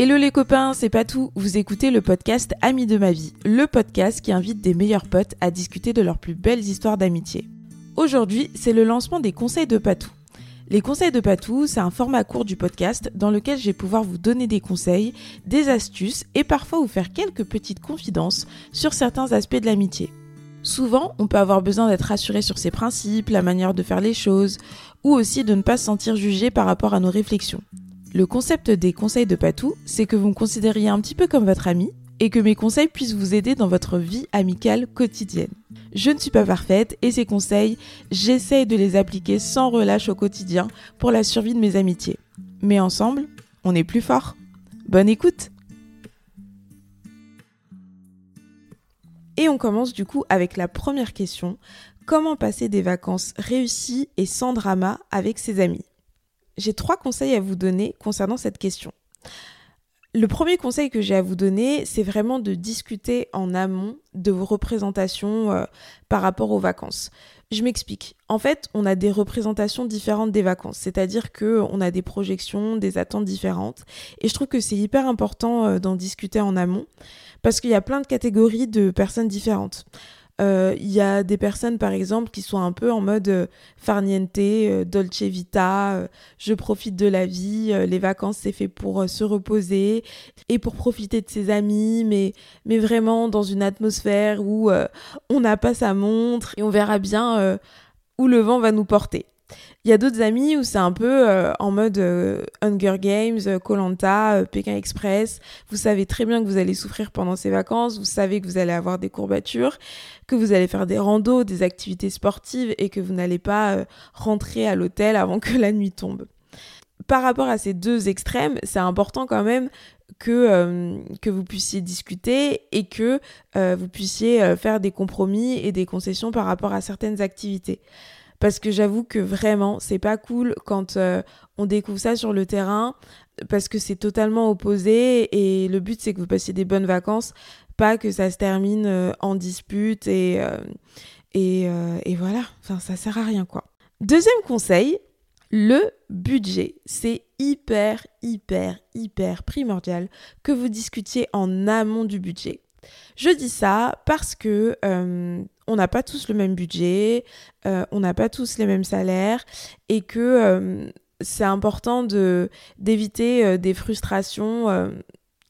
Hello les copains, c'est pas. Vous écoutez le podcast Amis de ma vie, le podcast qui invite des meilleurs potes à discuter de leurs plus belles histoires d'amitié. Aujourd'hui, c'est le lancement des conseils de Patou. Les conseils de Patou, c'est un format court du podcast dans lequel je vais pouvoir vous donner des conseils, des astuces et parfois vous faire quelques petites confidences sur certains aspects de l'amitié. Souvent, on peut avoir besoin d'être rassuré sur ses principes, la manière de faire les choses, ou aussi de ne pas se sentir jugé par rapport à nos réflexions. Le concept des conseils de Patou, c'est que vous me considériez un petit peu comme votre ami et que mes conseils puissent vous aider dans votre vie amicale quotidienne. Je ne suis pas parfaite et ces conseils, j'essaye de les appliquer sans relâche au quotidien pour la survie de mes amitiés. Mais ensemble, on est plus fort. Bonne écoute Et on commence du coup avec la première question. Comment passer des vacances réussies et sans drama avec ses amis? J'ai trois conseils à vous donner concernant cette question. Le premier conseil que j'ai à vous donner, c'est vraiment de discuter en amont de vos représentations euh, par rapport aux vacances. Je m'explique. En fait, on a des représentations différentes des vacances, c'est-à-dire que on a des projections, des attentes différentes, et je trouve que c'est hyper important euh, d'en discuter en amont parce qu'il y a plein de catégories de personnes différentes. Euh, il y a des personnes, par exemple, qui sont un peu en mode euh, farniente, euh, dolce vita, je profite de la vie, les vacances c'est fait pour se reposer et pour profiter de ses amis, mais, mais vraiment dans une atmosphère où on n'a pas sa montre et on verra bien où le vent va nous porter. Il y a d'autres amis où c'est un peu euh, en mode euh, Hunger Games, Colanta, euh, Pékin Express. Vous savez très bien que vous allez souffrir pendant ces vacances, vous savez que vous allez avoir des courbatures, que vous allez faire des randos, des activités sportives et que vous n'allez pas rentrer à l'hôtel avant que la nuit tombe. Par rapport à ces deux extrêmes, c'est important quand même que, que vous puissiez discuter et que vous puissiez faire des compromis et des concessions par rapport à certaines activités parce que j'avoue que vraiment c'est pas cool quand euh, on découvre ça sur le terrain parce que c'est totalement opposé et le but c'est que vous passiez des bonnes vacances pas que ça se termine euh, en dispute et euh, et, et, voilà. Enfin ça sert à rien quoi. Deuxième conseil le budget. C'est hyper hyper hyper primordial que vous discutiez en amont du budget je dis ça parce que on n'a pas tous le même budget, euh, on n'a pas tous les mêmes salaires et que euh, c'est important d'éviter euh, des frustrations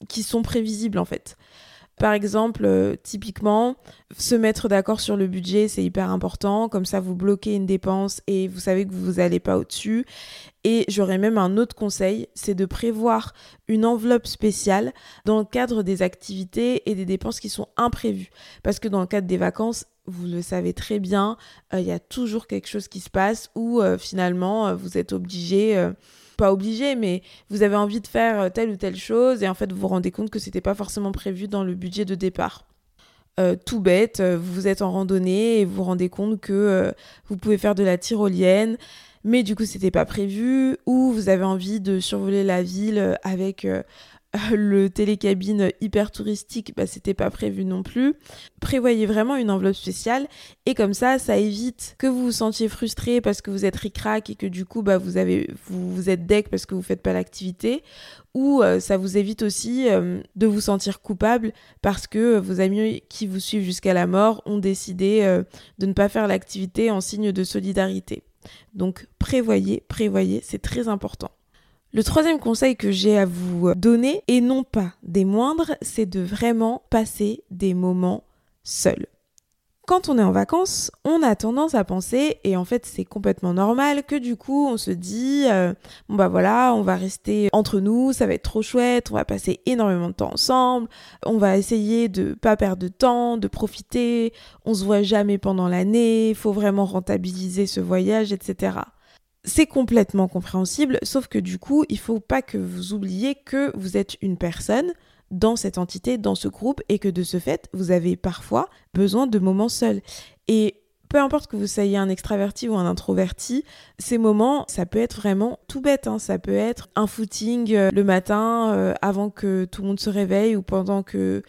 qui sont prévisibles en fait. Par exemple, typiquement, se mettre d'accord sur le budget, c'est hyper important. Comme ça, vous bloquez une dépense et vous savez que vous n'allez pas au-dessus. Et j'aurais même un autre conseil, c'est de prévoir une enveloppe spéciale dans le cadre des activités et des dépenses qui sont imprévues. Parce que dans le cadre des vacances, vous le savez très bien, euh, il y a toujours quelque chose qui se passe où euh, finalement euh, vous êtes obligé, pas obligé, mais vous avez envie de faire telle ou telle chose et en fait vous vous rendez compte que c'était pas forcément prévu dans le budget de départ. tout bête, vous êtes en randonnée et vous vous rendez compte que vous pouvez faire de la tyrolienne, mais du coup c'était pas prévu, ou vous avez envie de survoler la ville avec le télécabine hyper touristique, bah, c'était pas prévu non plus. Prévoyez vraiment une enveloppe spéciale et comme ça, ça évite que vous vous sentiez frustré parce que vous êtes ricrac et que du coup, bah, vous, êtes deck parce que vous faites pas l'activité ou euh, ça vous évite aussi euh, de vous sentir coupable parce que vos amis qui vous suivent jusqu'à la mort ont décidé euh, de ne pas faire l'activité en signe de solidarité. Donc prévoyez, prévoyez, c'est très important. Le troisième conseil que j'ai à vous donner, et non pas des moindres, c'est de vraiment passer des moments seuls. Quand on est en vacances, on a tendance à penser, et en fait c'est complètement normal, que du coup on se dit, euh, bon bah voilà, on va rester entre nous, ça va être trop chouette, on va passer énormément de temps ensemble, on va essayer de pas perdre de temps, de profiter, on se voit jamais pendant l'année, faut vraiment rentabiliser ce voyage, etc. C'est complètement compréhensible, sauf que du coup, il faut pas que vous oubliez que vous êtes une personne dans cette entité, dans ce groupe, et que de ce fait, vous avez parfois besoin de moments seuls. Et peu importe que vous soyez un extraverti ou un introverti, ces moments, ça peut être vraiment tout bête. Hein. Ça peut être un footing euh, le matin euh, avant que tout le monde se réveille ou pendant que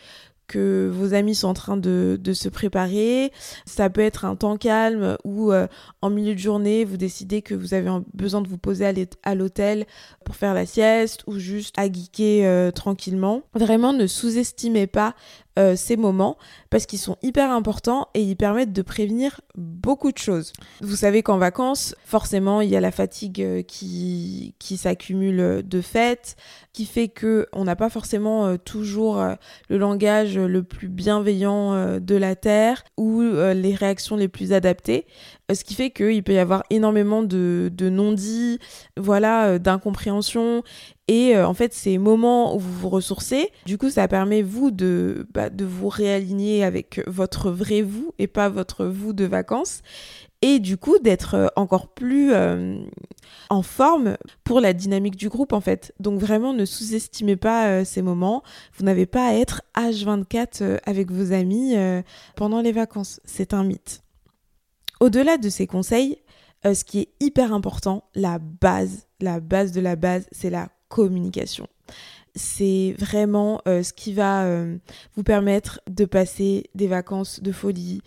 que vos amis sont en train de, se préparer. Ça peut être un temps calme ou euh, en milieu de journée, vous décidez que vous avez besoin de vous poser à l'hôtel pour faire la sieste ou juste à geeker euh, tranquillement. Vraiment, ne sous-estimez pas euh, ces moments parce qu'ils sont hyper importants et ils permettent de prévenir beaucoup de choses. Vous savez qu'en vacances, forcément, il y a la fatigue euh, qui, qui s'accumule de fait, qui fait que on n'a pas forcément euh, toujours le langage le plus bienveillant de la Terre ou les réactions les plus adaptées, ce qui fait qu'il peut y avoir énormément de, de non-dits, voilà, d'incompréhension et euh, en fait, ces moments où vous vous ressourcez, du coup, ça permet vous de, bah, de vous réaligner avec votre vrai vous et pas votre vous de vacances. Et du coup, d'être euh, encore plus euh, en forme pour la dynamique du groupe, en fait. Donc vraiment, ne sous-estimez pas ces moments. Vous n'avez pas à être H24 avec vos amis pendant les vacances. C'est un mythe. Au-delà de ces conseils, ce qui est hyper important, la base, la base de la base, c'est la communication. C'est vraiment euh, ce qui va euh, vous permettre de passer des vacances de folie,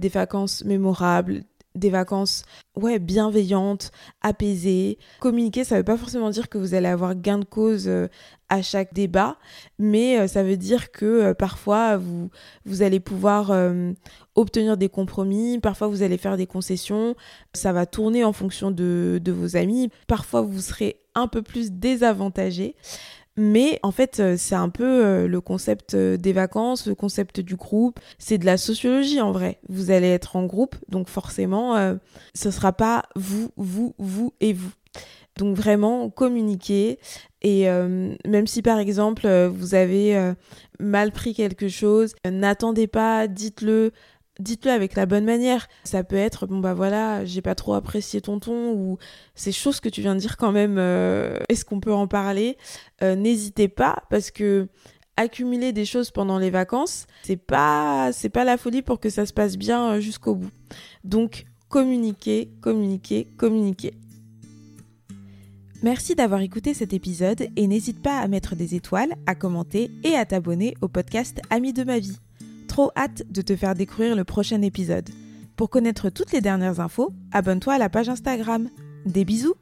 des vacances mémorables, des vacances ouais bienveillantes, apaisées. Communiquer, ça veut pas forcément dire que vous allez avoir gain de cause euh, à chaque débat, mais ça veut dire que parfois vous vous allez pouvoir obtenir des compromis, parfois vous allez faire des concessions, ça va tourner en fonction de, de vos amis, parfois vous serez un peu plus désavantagé. Mais en fait, euh, c'est un peu euh, le concept euh, des vacances, le concept du groupe. C'est de la sociologie en vrai. Vous allez être en groupe, donc forcément, ce sera pas vous, vous, vous et vous. Donc vraiment communiquer et même si par exemple vous avez mal pris quelque chose, n'attendez pas, dites-le dites-le avec la bonne manière. Ça peut être, bon bah voilà, j'ai pas trop apprécié ton ton ou ces choses que tu viens de dire quand même, euh, est-ce qu'on peut en parler? Euh, N'hésitez pas parce que accumuler des choses pendant les vacances, c'est pas, pas la folie pour que ça se passe bien euh, jusqu'au bout. Donc communiquez, communiquez, communiquez. Merci d'avoir écouté cet épisode et n'hésite pas à mettre des étoiles, à commenter et à t'abonner au podcast Amis de ma vie trop hâte de te faire découvrir le prochain épisode. Pour connaître toutes les dernières infos, abonne-toi à la page Instagram. Des bisous